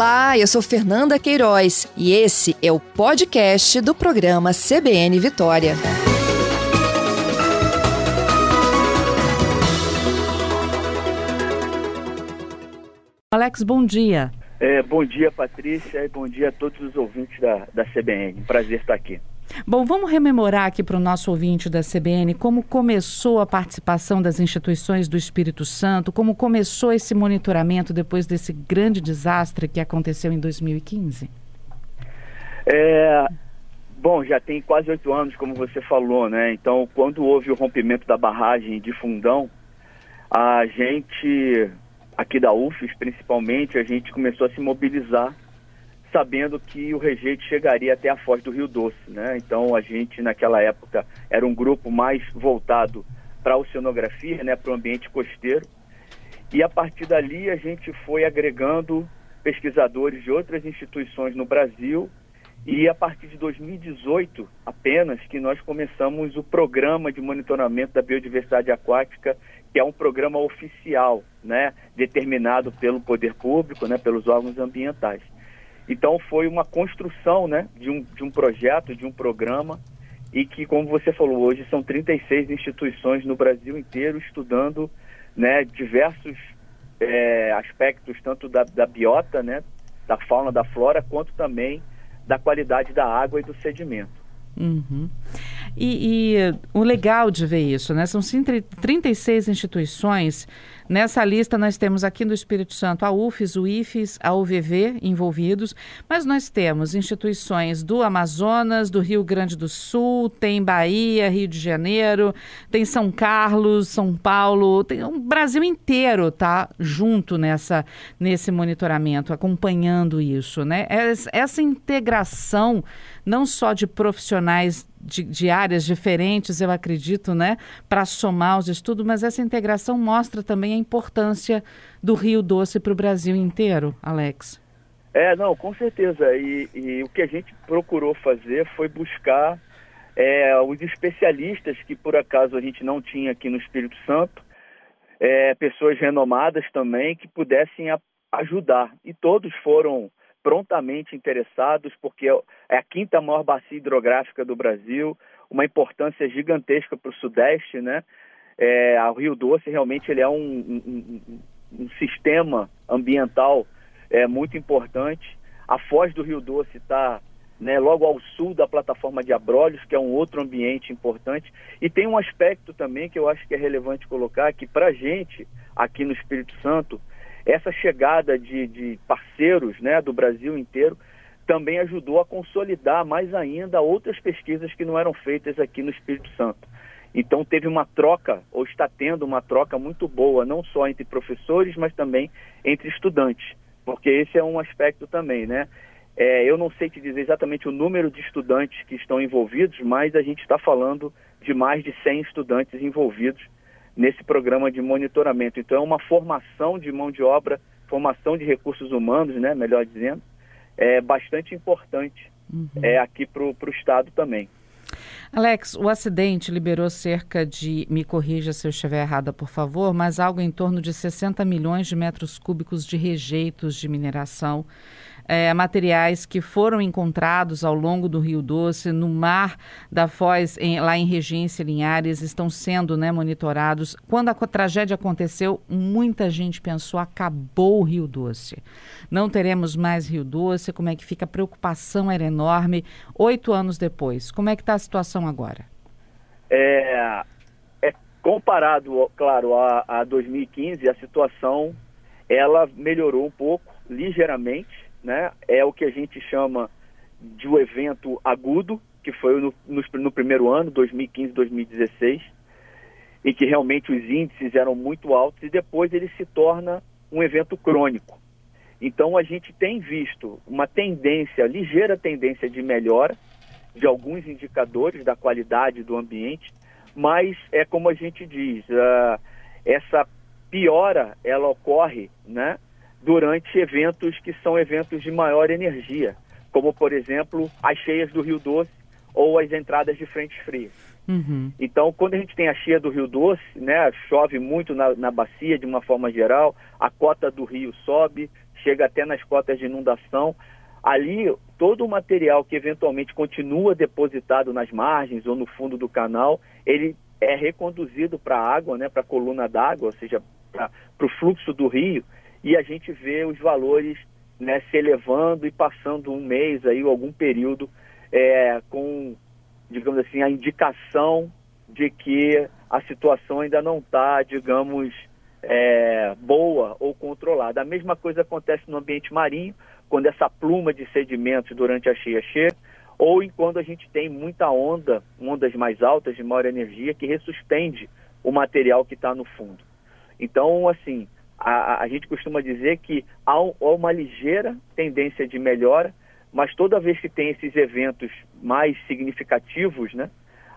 Olá, eu sou Fernanda Queiroz e esse é o podcast do programa CBN Vitória. Alex, bom dia. É, bom dia, Patrícia, e bom dia a todos os ouvintes da, da CBN. Prazer estar aqui. Bom, vamos rememorar aqui para o nosso ouvinte da CBN como começou a participação das instituições do Espírito Santo, como começou esse monitoramento depois desse grande desastre que aconteceu em 2015? É, bom, já tem quase oito anos, como você falou, né? Então, quando houve o rompimento da barragem de Fundão, a gente, aqui da UFES principalmente, a gente começou a se mobilizar sabendo que o rejeito chegaria até a foz do Rio Doce, né? Então a gente naquela época era um grupo mais voltado para a oceanografia, né, para o ambiente costeiro. E a partir dali a gente foi agregando pesquisadores de outras instituições no Brasil e a partir de 2018 apenas que nós começamos o programa de monitoramento da biodiversidade aquática, que é um programa oficial, né, determinado pelo poder público, né, pelos órgãos ambientais. Então foi uma construção né, de, um, de um projeto, de um programa, e que, como você falou, hoje são 36 instituições no Brasil inteiro estudando né, diversos é, aspectos, tanto da, da biota, né, da fauna, da flora, quanto também da qualidade da água e do sedimento. Uhum. E, e, o legal de ver isso, né? São 36 instituições. Nessa lista nós temos aqui no Espírito Santo a UFES, o IFES, a UVV envolvidos, mas nós temos instituições do Amazonas, do Rio Grande do Sul, tem Bahia, Rio de Janeiro, tem São Carlos, São Paulo, tem o Brasil inteiro tá junto nessa nesse monitoramento, acompanhando isso, né? Essa integração não só de profissionais de, de, áreas diferentes, eu acredito, né, para somar os estudos, mas essa integração mostra também a importância do Rio Doce para o Brasil inteiro, Alex. É, não, com certeza. E, e o que a gente procurou fazer foi buscar é, os especialistas que por acaso a gente não tinha aqui no Espírito Santo, é, pessoas renomadas também que pudessem a, ajudar. E todos foram prontamente interessados, porque é a quinta maior bacia hidrográfica do Brasil, uma importância gigantesca para o Sudeste, né? É, o Rio Doce realmente ele é um, um, um, sistema ambiental é, muito importante. A foz do Rio Doce está né, logo ao sul da plataforma de Abrolhos, que é um outro ambiente importante. E tem um aspecto também que eu acho que é relevante colocar, que para a gente, aqui no Espírito Santo, essa chegada de, de parceiros né, do Brasil inteiro também ajudou a consolidar mais ainda outras pesquisas que não eram feitas aqui no Espírito Santo. Então teve uma troca, ou está tendo uma troca muito boa, não só entre professores, mas também entre estudantes, porque esse é um aspecto também, né? É, eu não sei te dizer exatamente o número de estudantes que estão envolvidos, mas a gente está falando de mais de 100 estudantes envolvidos nesse programa de monitoramento. Então, é uma formação de mão de obra, formação de recursos humanos, né, melhor dizendo, é bastante importante uhum. é, aqui para o Estado também. Alex, o acidente liberou cerca de, me corrija se eu estiver errada, por favor, mas algo em torno de 60 milhões de metros cúbicos de rejeitos de mineração é, materiais que foram encontrados ao longo do Rio Doce, no mar da Foz, em, lá em Regência, Linhares, estão sendo né, monitorados. Quando a tragédia aconteceu, muita gente pensou, acabou o Rio Doce. Não teremos mais Rio Doce, como é que fica? A preocupação era enorme. Oito anos depois, como é que está a situação agora? É, é comparado, claro, a, a 2015, a situação ela melhorou um pouco, ligeiramente, né? É o que a gente chama de um evento agudo, que foi no, no, no primeiro ano, 2015, 2016, em que realmente os índices eram muito altos, e depois ele se torna um evento crônico. Então a gente tem visto uma tendência, ligeira tendência de melhora de alguns indicadores da qualidade do ambiente, mas é como a gente diz, uh, essa piora ela ocorre, né, durante eventos que são eventos de maior energia, como por exemplo as cheias do Rio Doce ou as entradas de frentes frias. Uhum. Então, quando a gente tem a cheia do Rio Doce, né, chove muito na, na bacia de uma forma geral, a cota do rio sobe, chega até nas cotas de inundação. Ali, todo o material que eventualmente continua depositado nas margens ou no fundo do canal, ele é reconduzido para a água, né, para a coluna d'água, ou seja, para o fluxo do rio, e a gente vê os valores né, se elevando e passando um mês aí, ou algum período, é, com, digamos assim, a indicação de que a situação ainda não está, digamos, é, boa ou controlada. A mesma coisa acontece no ambiente marinho, quando essa pluma de sedimentos durante a cheia chega, ou quando a gente tem muita onda, ondas mais altas de maior energia, que ressuspende o material que está no fundo. Então, assim, a, a, gente costuma dizer que há, há uma ligeira tendência de melhora, mas toda vez que tem esses eventos mais significativos, né,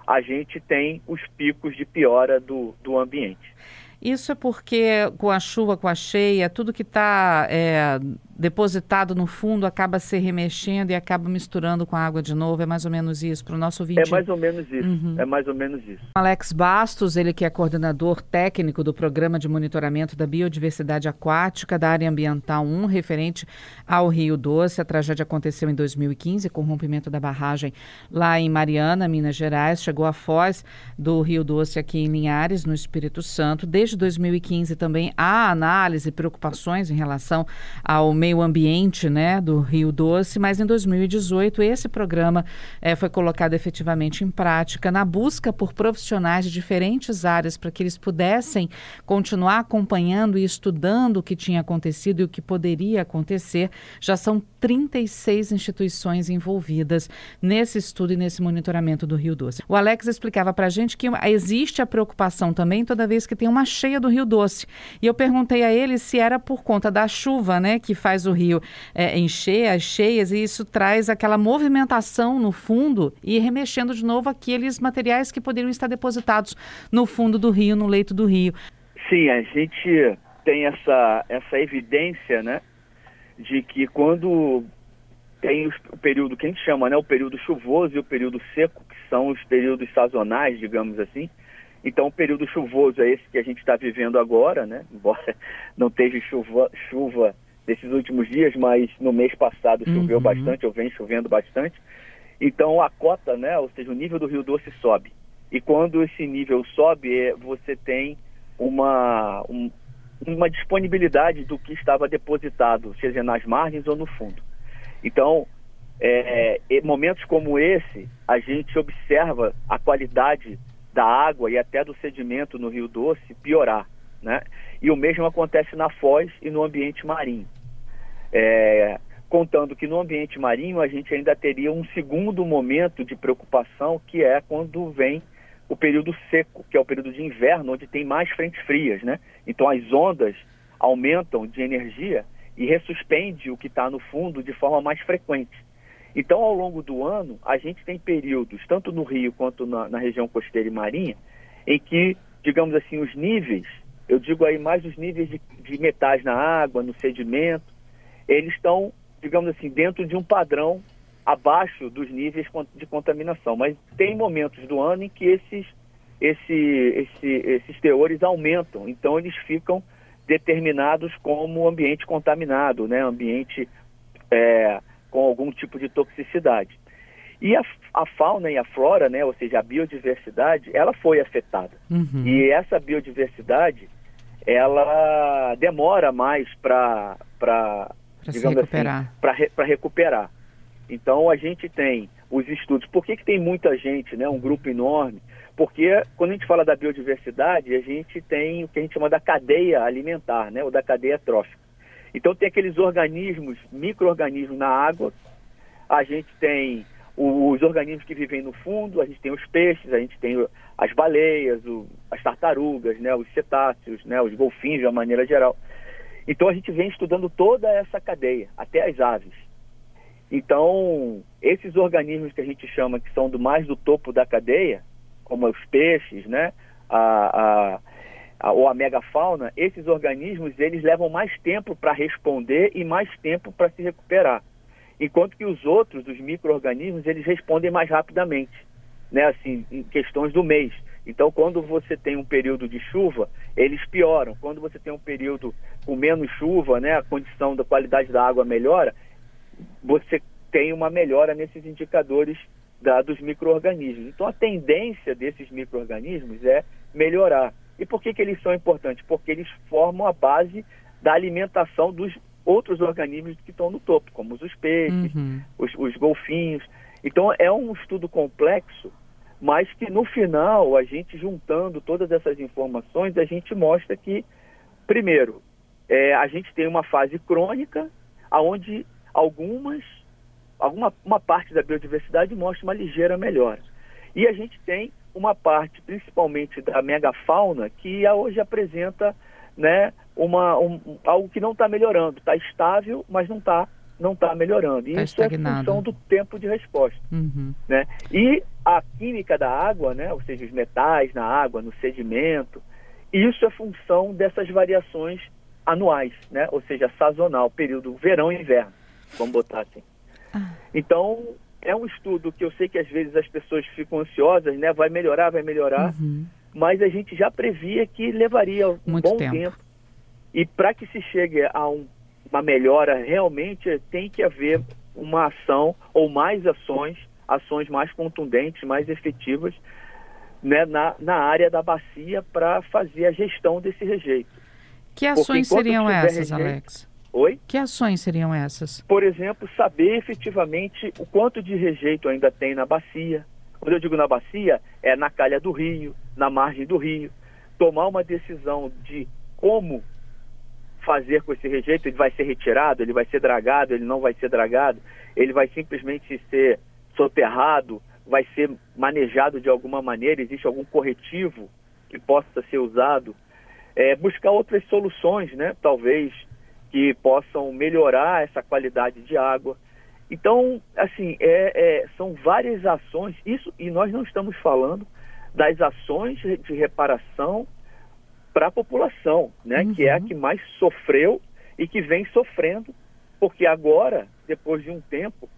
a gente tem os picos de piora do, do ambiente. Isso é porque com a chuva, com a cheia, tudo que está é, depositado no fundo acaba se remexendo e acaba misturando com a água de novo. É mais ou menos isso para o nosso ouvinte. É mais ou menos isso. Uhum. É mais ou menos isso. Alex Bastos, ele que é coordenador técnico do Programa de Monitoramento da Biodiversidade Aquática da Área Ambiental 1, referente ao Rio Doce. A tragédia aconteceu em 2015 com o rompimento da barragem lá em Mariana, Minas Gerais. Chegou a foz do Rio Doce aqui em Linhares, no Espírito Santo. Desde 2015 também há análise e preocupações em relação ao meio ambiente né, do Rio Doce, mas em 2018 esse programa é, foi colocado efetivamente em prática na busca por profissionais de diferentes áreas para que eles pudessem continuar acompanhando e estudando o que tinha acontecido e o que poderia acontecer. Já são 36 instituições envolvidas nesse estudo e nesse monitoramento do Rio Doce. O Alex explicava para a gente que existe a preocupação também toda vez que tem uma cheia do Rio Doce. E eu perguntei a ele se era por conta da chuva, né, que faz o rio é, encher, as cheias, e isso traz aquela movimentação no fundo e remexendo de novo aqueles materiais que poderiam estar depositados no fundo do rio, no leito do rio. Sim, a gente tem essa, essa evidência, né, de que quando tem o período que a gente chama, né, o período chuvoso e o período seco, que são os períodos sazonais, digamos assim. Então, o período chuvoso é esse que a gente está vivendo agora, né? Embora não esteja chuva, chuva desses últimos dias, mas no mês passado choveu uhum. bastante, ou vem chovendo bastante. Então a cota, né, ou seja, o nível do Rio Doce sobe. E quando esse nível sobe, é, você tem uma, um, uma disponibilidade do que estava depositado, seja nas margens ou no fundo. Então, é, é, momentos como esse, a gente observa a qualidade da água e até do sedimento no Rio Doce piorar. Né? E o mesmo acontece na foz e no ambiente marinho. É, contando que no ambiente marinho a gente ainda teria um segundo momento de preocupação, que é quando vem o período seco, que é o período de inverno, onde tem mais frentes frias. Né? Então as ondas aumentam de energia e ressuspende o que está no fundo de forma mais frequente. Então, ao longo do ano, a gente tem períodos, tanto no Rio quanto na, na região costeira e marinha, em que, digamos assim, os níveis eu digo aí mais os níveis de, de metais na água, no sedimento, eles estão, digamos assim, dentro de um padrão abaixo dos níveis de contaminação. Mas tem momentos do ano em que esses, esse, esse, esses teores aumentam, então eles ficam determinados como ambiente contaminado, né? ambiente é, com algum tipo de toxicidade. E a, a, fauna e a flora, né, ou seja, a biodiversidade, ela foi afetada. Uhum. E essa biodiversidade, ela demora mais para digamos recuperar. assim, para re, recuperar. Então a gente tem os estudos. Por que, que tem muita gente, né, um grupo enorme? Porque quando a gente fala da biodiversidade, a gente tem o que a gente chama da cadeia alimentar, né, ou da cadeia trófica. Então tem aqueles organismos, micro-organismos na água, a gente tem os organismos que vivem no fundo, a gente tem os peixes, a gente tem as baleias, o, as tartarugas, né, os cetáceos, né, os golfinhos de uma maneira geral. Então a gente vem estudando toda essa cadeia, até as aves. Então, esses organismos que a gente chama que são do mais do topo da cadeia, como os peixes, né, a, a, a, ou a megafauna, esses organismos eles levam mais tempo para responder e mais tempo para se recuperar enquanto que os outros, os micro-organismos, eles respondem mais rapidamente. né, assim, em questões do mês. Então, quando você tem um período de chuva, eles pioram. Quando você tem um período com menos chuva, né, a condição da qualidade da água melhora, você tem uma melhora nesses indicadores da, dos micro-organismos. Então, a tendência desses micro-organismos é melhorar. E por que, que eles são importantes? Porque eles formam a base da alimentação dos outros organismos que estão no topo, como os peixes, uhum. os, os golfinhos. Então, é um estudo complexo mas que no final, a gente juntando todas essas informações, a gente mostra que, primeiro, é, a gente tem uma fase crônica, onde algumas, alguma uma parte da biodiversidade mostra uma ligeira melhora. E a gente tem uma parte, principalmente da megafauna, que hoje apresenta né, uma, um, algo que não está melhorando. Está estável, mas não está não está melhorando. E tá isso estagnado. é função do tempo de resposta. Uhum. Né? E a química da água, né? ou seja, os metais na água, no sedimento, isso é função dessas variações anuais, né? ou seja, sazonal, período verão e inverno, vamos botar assim. Ah. Então, é um estudo que eu sei que às vezes as pessoas ficam ansiosas, né? vai melhorar, vai melhorar, uhum. mas a gente já previa que levaria um Muito bom tempo. tempo. E para que se chegue a um uma melhora realmente tem que haver uma ação ou mais ações, ações mais contundentes, mais efetivas né, na, na área da bacia para fazer a gestão desse rejeito. Que ações seriam essas, rejeito, Alex? Oi? Que ações seriam essas? Por exemplo, saber efetivamente o quanto de rejeito ainda tem na bacia. Quando eu digo na bacia, é na calha do rio, na margem do rio. Tomar uma decisão de como fazer com esse rejeito? Ele vai ser retirado? Ele vai ser dragado? Ele não vai ser dragado? Ele vai simplesmente ser soterrado? Vai ser manejado de alguma maneira? Existe algum corretivo que possa ser usado? É, buscar outras soluções, né? Talvez que possam melhorar essa qualidade de água. Então, assim, é, é, são várias ações. Isso e nós não estamos falando das ações de reparação para a população, né, uhum. que é a que mais sofreu e que vem sofrendo, porque agora, depois de um tempo,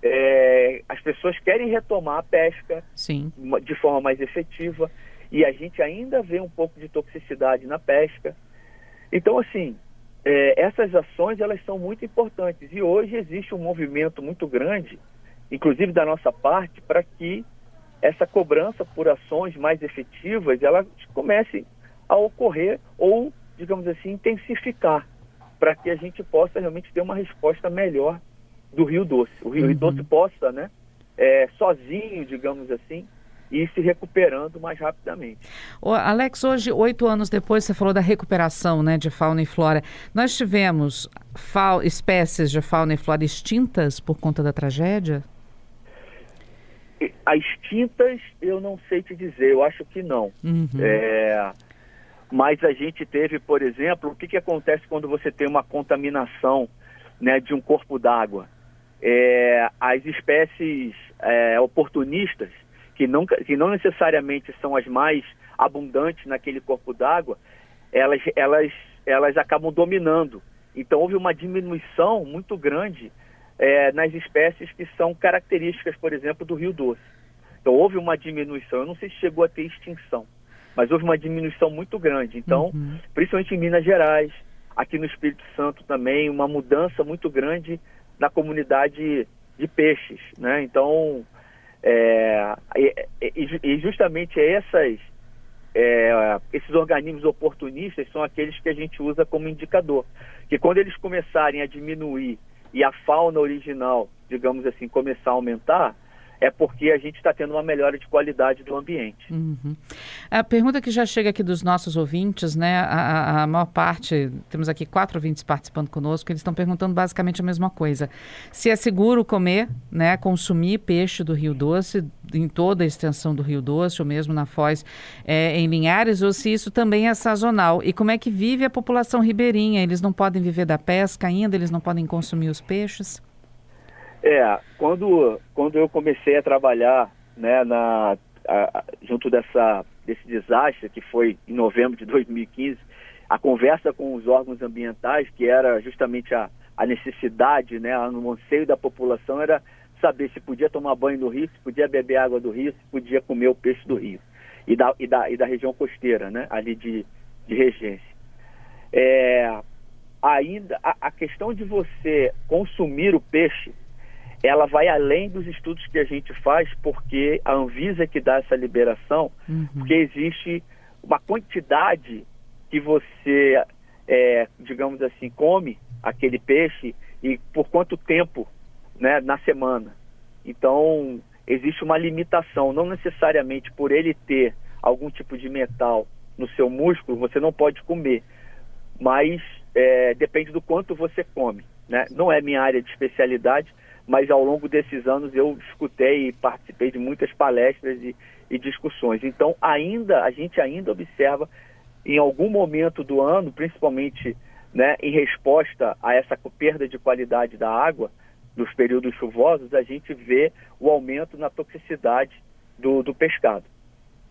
é, as pessoas querem retomar a pesca Sim. de forma mais efetiva e a gente ainda vê um pouco de toxicidade na pesca. Então, assim, é, essas ações elas são muito importantes e hoje existe um movimento muito grande, inclusive da nossa parte, para que essa cobrança por ações mais efetivas ela comece a ocorrer ou, digamos assim, intensificar, para que a gente possa realmente ter uma resposta melhor do Rio Doce. O Rio uhum. Doce possa, né, é, sozinho, digamos assim, ir se recuperando mais rapidamente. Ô, Alex, hoje, oito anos depois, você falou da recuperação né, de fauna e flora. Nós tivemos espécies de fauna e flora extintas por conta da tragédia? As extintas, eu não sei te dizer, eu acho que não. Uhum. É, mas a gente teve, por exemplo, o que, que acontece quando você tem uma contaminação né, de um corpo d'água? É, as espécies é, oportunistas, que não, que não necessariamente são as mais abundantes naquele corpo d'água, elas, elas, elas acabam dominando. Então houve uma diminuição muito grande é, nas espécies que são características, por exemplo, do Rio Doce. Então houve uma diminuição, eu não sei se chegou a ter extinção, mas houve uma diminuição muito grande. Então, uhum. principalmente em Minas Gerais, aqui no Espírito Santo também, uma mudança muito grande na comunidade de peixes, né? Então, é, e, e, justamente essas, é, esses organismos oportunistas são aqueles que a gente usa como indicador. Que quando eles começarem a diminuir e a fauna original, digamos assim, começar a aumentar, é porque a gente está tendo uma melhora de qualidade do ambiente. Uhum. A pergunta que já chega aqui dos nossos ouvintes, né? A, a, maior parte, temos aqui quatro ouvintes participando conosco, eles estão perguntando basicamente a mesma coisa. Se é seguro comer, né, consumir peixe do Rio Doce, em toda a extensão do Rio Doce, ou mesmo na Foz, é, em Linhares, ou se isso também é sazonal. E como é que vive a população ribeirinha? Eles não podem viver da pesca ainda? Eles não podem consumir os peixes? É, quando, quando eu comecei a trabalhar né, na, a, junto dessa, desse desastre, que foi em novembro de 2015, a conversa com os órgãos ambientais, que era justamente a, a necessidade, né, no anseio da população, era saber se podia tomar banho no rio, se podia beber água do rio, se podia comer o peixe do rio e da, e da, e da região costeira, né? ali de, de regência. É, ainda a, a questão de você consumir o peixe, ela vai além dos estudos que a gente faz, porque a Anvisa é que dá essa liberação, uhum. porque existe uma quantidade que você, é, digamos assim, come aquele peixe e por quanto tempo né, na semana. Então, existe uma limitação, não necessariamente por ele ter algum tipo de metal no seu músculo, você não pode comer, mas é, depende do quanto você come. Né? Não é minha área de especialidade, mas ao longo desses anos eu escutei e participei de muitas palestras e, e discussões. Então, ainda a gente ainda observa em algum momento do ano, principalmente né, em resposta a essa perda de qualidade da água, nos períodos chuvosos, a gente vê o aumento na toxicidade do, do pescado.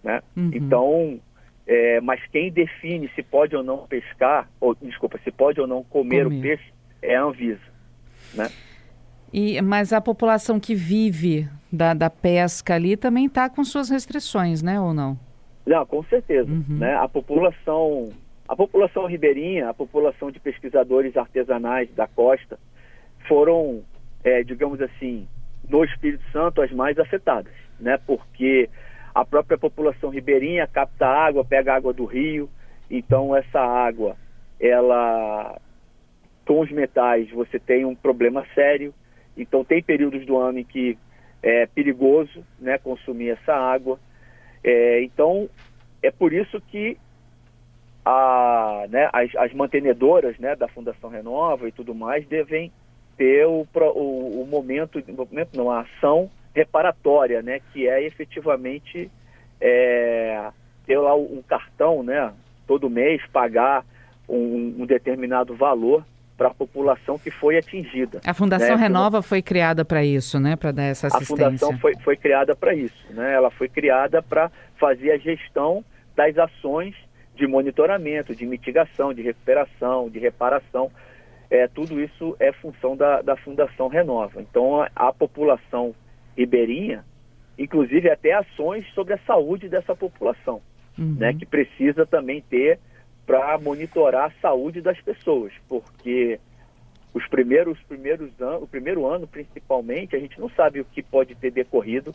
Né? Uhum. Então, é, mas quem define se pode ou não pescar, ou desculpa, se pode ou não comer, comer. o peixe é a Anvisa. Né? E, mas a população que vive da, da pesca ali também está com suas restrições, né, ou não? Não, com certeza. Uhum. Né? A população a população ribeirinha, a população de pesquisadores artesanais da costa foram, é, digamos assim, no Espírito Santo as mais afetadas, né? Porque a própria população ribeirinha capta água, pega água do rio, então essa água, ela com os metais você tem um problema sério. Então tem períodos do ano em que é perigoso, né, consumir essa água. É, então é por isso que a, né, as, as, mantenedoras né, da Fundação Renova e tudo mais devem ter o, o, o momento, momento não, a ação reparatória, né, que é efetivamente é, ter lá um cartão, né, todo mês pagar um, um determinado valor para a população que foi atingida. A Fundação né? Renova foi criada para isso, né, para dar essa assistência. A Fundação foi, foi criada para isso, né? Ela foi criada para fazer a gestão das ações de monitoramento, de mitigação, de recuperação, de reparação. É, tudo isso é função da, da Fundação Renova. Então, a, a população ribeirinha, inclusive até ações sobre a saúde dessa população, uhum. né, que precisa também ter para monitorar a saúde das pessoas, porque os primeiros, primeiros anos, o primeiro ano principalmente, a gente não sabe o que pode ter decorrido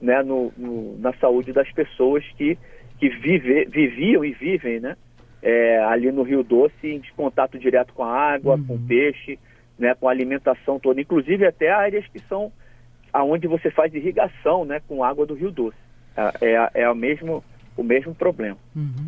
né, no, no na saúde das pessoas que que vive, viviam e vivem né, é, ali no Rio Doce em contato direto com a água, uhum. com o peixe, né, com a alimentação toda, inclusive até áreas que são aonde você faz irrigação né, com água do Rio Doce. É, é, é o mesmo o mesmo problema. Uhum.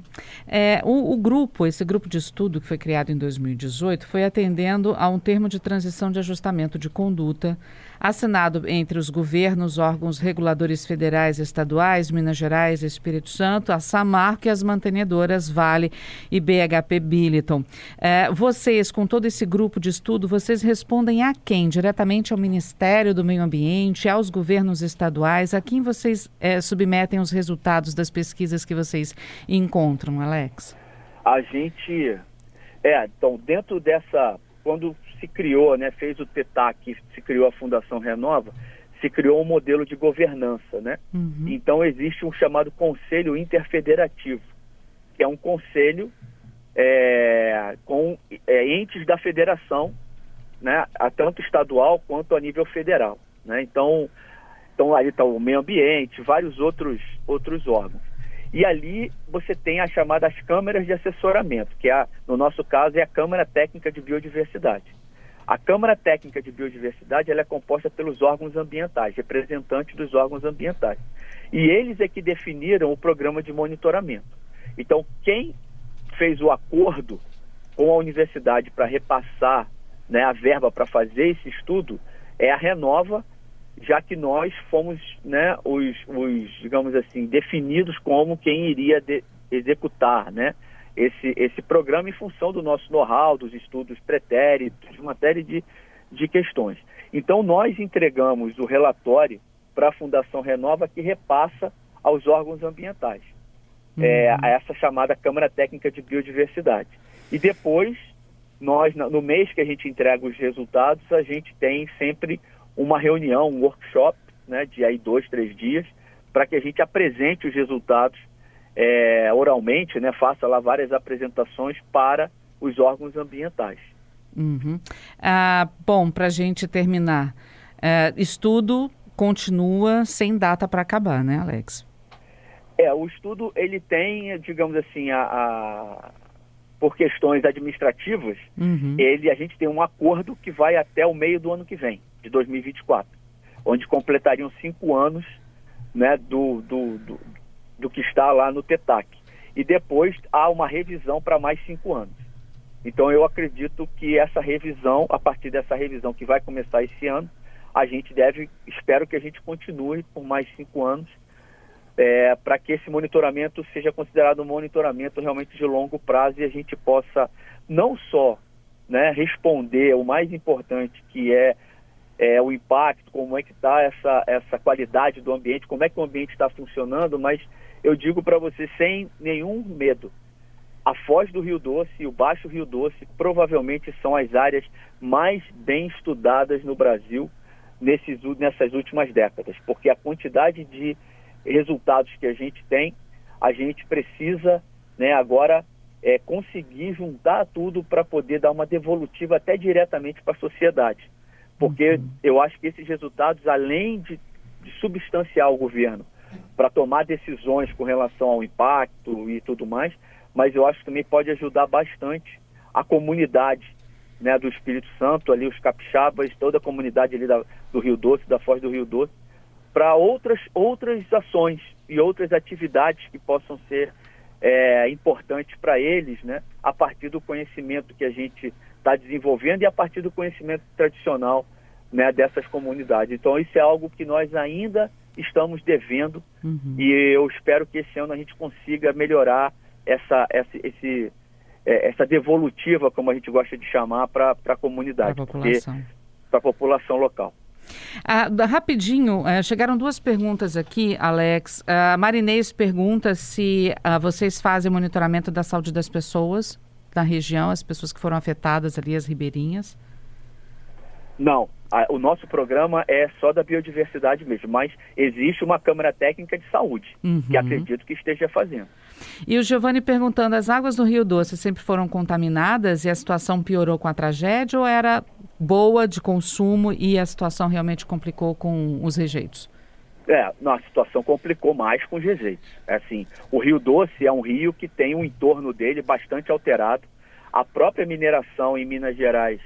É, o, o, grupo, esse grupo de estudo que foi criado em 2018, foi atendendo a um termo de transição de ajustamento de conduta assinado entre os governos, órgãos reguladores federais e estaduais, Minas Gerais, Espírito Santo, a Samarco e as mantenedoras Vale e BHP Billiton. É, vocês, com todo esse grupo de estudo, vocês respondem a quem? Diretamente ao Ministério do Meio Ambiente, aos governos estaduais? A quem vocês é, submetem os resultados das pesquisas que vocês encontram, Alex? A gente. É, então, dentro dessa. Quando se criou, né, fez o TETAC, se criou a Fundação Renova, se criou um modelo de governança, né? Uhum. Então existe um chamado Conselho Interfederativo, que é um conselho é, com é, entes da federação, né, tanto estadual quanto a nível federal, né? Então, então aí está o meio ambiente, vários outros outros órgãos. E ali você tem as chamadas câmaras de assessoramento, que é, no nosso caso é a Câmara Técnica de Biodiversidade. A Câmara Técnica de Biodiversidade é composta pelos órgãos ambientais, representantes dos órgãos ambientais. E eles é que definiram o programa de monitoramento. Então, quem fez o acordo com a universidade para repassar né, a verba para fazer esse estudo é a Renova, já que nós fomos né, os, os, digamos assim, definidos como quem iria de, executar, né? Esse, esse programa em função do nosso know-how, dos estudos pretéritos, de uma série de, de questões. Então, nós entregamos o relatório para a Fundação Renova, que repassa aos órgãos ambientais, uhum. é, a essa chamada Câmara Técnica de Biodiversidade. E depois, nós, no mês que a gente entrega os resultados, a gente tem sempre uma reunião, um workshop, né, de aí dois, três dias, para que a gente apresente os resultados é, oralmente, né, faça lá várias apresentações para os órgãos ambientais. Uhum. Ah, bom, para a gente terminar, é, estudo continua sem data para acabar, né, Alex? É, o estudo ele tem, digamos assim, a, a por questões administrativas, uhum. ele a gente tem um acordo que vai até o meio do ano que vem, de 2024, onde completariam cinco anos, né, do, do, do, do que está lá no TETAC. E depois há uma revisão para mais cinco anos. Então eu acredito que essa revisão, a partir dessa revisão que vai começar esse ano, a gente deve, espero que a gente continue por mais cinco anos, é, para que esse monitoramento seja considerado um monitoramento realmente de longo prazo e a gente possa não só né, responder o mais importante que é, é o impacto, como é que está essa, essa qualidade do ambiente, como é que o ambiente está funcionando, mas eu digo para você sem nenhum medo, a foz do Rio Doce e o Baixo Rio Doce provavelmente são as áreas mais bem estudadas no Brasil nesses, nessas últimas décadas, porque a quantidade de resultados que a gente tem, a gente precisa né, agora é, conseguir juntar tudo para poder dar uma devolutiva até diretamente para a sociedade. Porque uhum. eu acho que esses resultados, além de, de substanciar o governo para tomar decisões com relação ao impacto e tudo mais, mas eu acho que também pode ajudar bastante a comunidade né, do Espírito Santo, ali os capixabas, toda a comunidade ali da, do Rio Doce, da Foz do Rio Doce, para outras, outras ações e outras atividades que possam ser é, importantes para eles, né, a partir do conhecimento que a gente está desenvolvendo e a partir do conhecimento tradicional né, dessas comunidades. Então, isso é algo que nós ainda estamos devendo uhum. e eu espero que esse ano a gente consiga melhorar essa, essa, esse, é, essa devolutiva, como a gente gosta de chamar, para a comunidade, para a população local. Ah, rapidinho, eh, chegaram duas perguntas aqui, Alex. A Marinês pergunta se ah, vocês fazem monitoramento da saúde das pessoas da região, as pessoas que foram afetadas ali, as ribeirinhas. Não, o nosso programa é só da biodiversidade mesmo, mas existe uma Câmara Técnica de Saúde, uhum. que acredito que esteja fazendo. E o Giovanni perguntando, as águas do Rio Doce sempre foram contaminadas e a situação piorou com a tragédia ou era boa de consumo e a situação realmente complicou com os rejeitos? É, não, a situação complicou mais com os rejeitos. É assim, o Rio Doce é um rio que tem um entorno dele bastante alterado. A própria mineração em Minas Gerais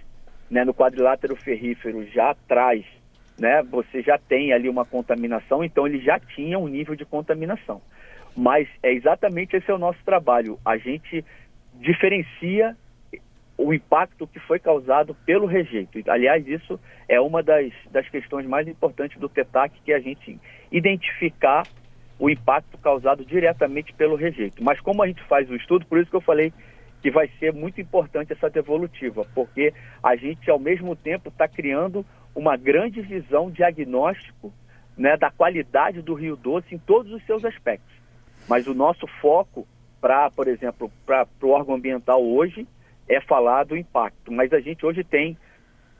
né, no quadrilátero ferrífero já traz, né, você já tem ali uma contaminação, então ele já tinha um nível de contaminação. Mas é exatamente esse é o nosso trabalho. A gente diferencia o impacto que foi causado pelo rejeito. Aliás, isso é uma das, das questões mais importantes do TETAC, que é a gente identificar o impacto causado diretamente pelo rejeito. Mas como a gente faz o estudo, por isso que eu falei que vai ser muito importante essa devolutiva, porque a gente, ao mesmo tempo, está criando uma grande visão diagnóstico né, da qualidade do Rio Doce em todos os seus aspectos. Mas o nosso foco para, por exemplo, para o órgão ambiental hoje é falar do impacto. Mas a gente hoje tem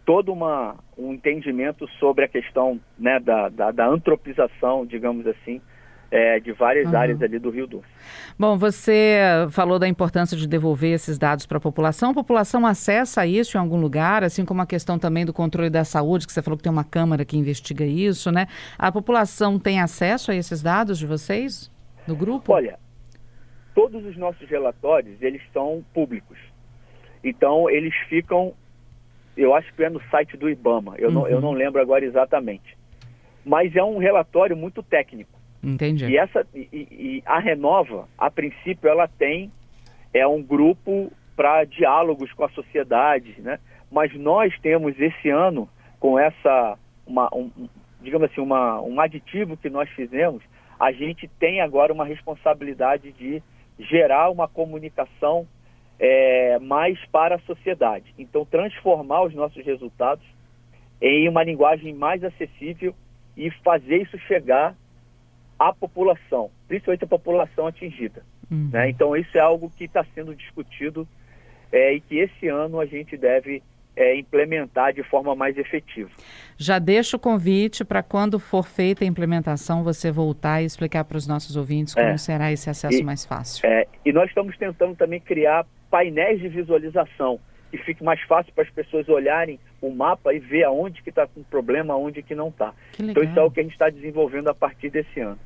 todo uma, um entendimento sobre a questão né, da, da, da antropização, digamos assim, é, de várias uhum. áreas ali do Rio Doce. Bom, você falou da importância de devolver esses dados para a população. A população acessa isso em algum lugar, assim como a questão também do controle da saúde, que você falou que tem uma Câmara que investiga isso, né? A população tem acesso a esses dados de vocês, do grupo? Olha, todos os nossos relatórios, eles são públicos. Então, eles ficam, eu acho que é no site do IBAMA, eu, uhum. não, eu uhum. não lembro agora exatamente. Mas é um relatório muito técnico. Entendi. E, essa, e, e a Renova, a princípio, ela tem é um grupo para diálogos com a sociedade, né? Mas nós temos esse ano, com essa, uma, um, digamos assim, uma, um aditivo que nós fizemos, a gente tem agora uma responsabilidade de gerar uma comunicação é, mais para a sociedade. Então, transformar os nossos resultados em uma linguagem mais acessível e fazer isso chegar a população, principalmente a população atingida. Uhum. Né? Então, isso é algo que está sendo discutido é, e que esse ano a gente deve é, implementar de forma mais efetiva. Já deixo o convite para quando for feita a implementação você voltar e explicar para os nossos ouvintes como é. será esse acesso e, mais fácil. É, e nós estamos tentando também criar painéis de visualização que fique mais fácil para as pessoas olharem o mapa e ver aonde que está com problema, aonde que não está. Então isso é o que a gente está desenvolvendo a partir desse ano.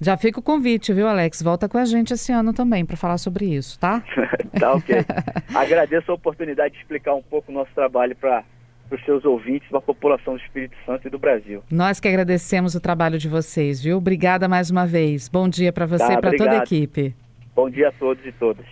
Já fica o convite, viu, Alex? Volta com a gente esse ano também para falar sobre isso, tá? tá ok. Agradeço a oportunidade de explicar um pouco o nosso trabalho para os seus ouvintes, para a população do Espírito Santo e do Brasil. Nós que agradecemos o trabalho de vocês, viu? Obrigada mais uma vez. Bom dia para você tá, e para toda a equipe. Bom dia a todos e todas.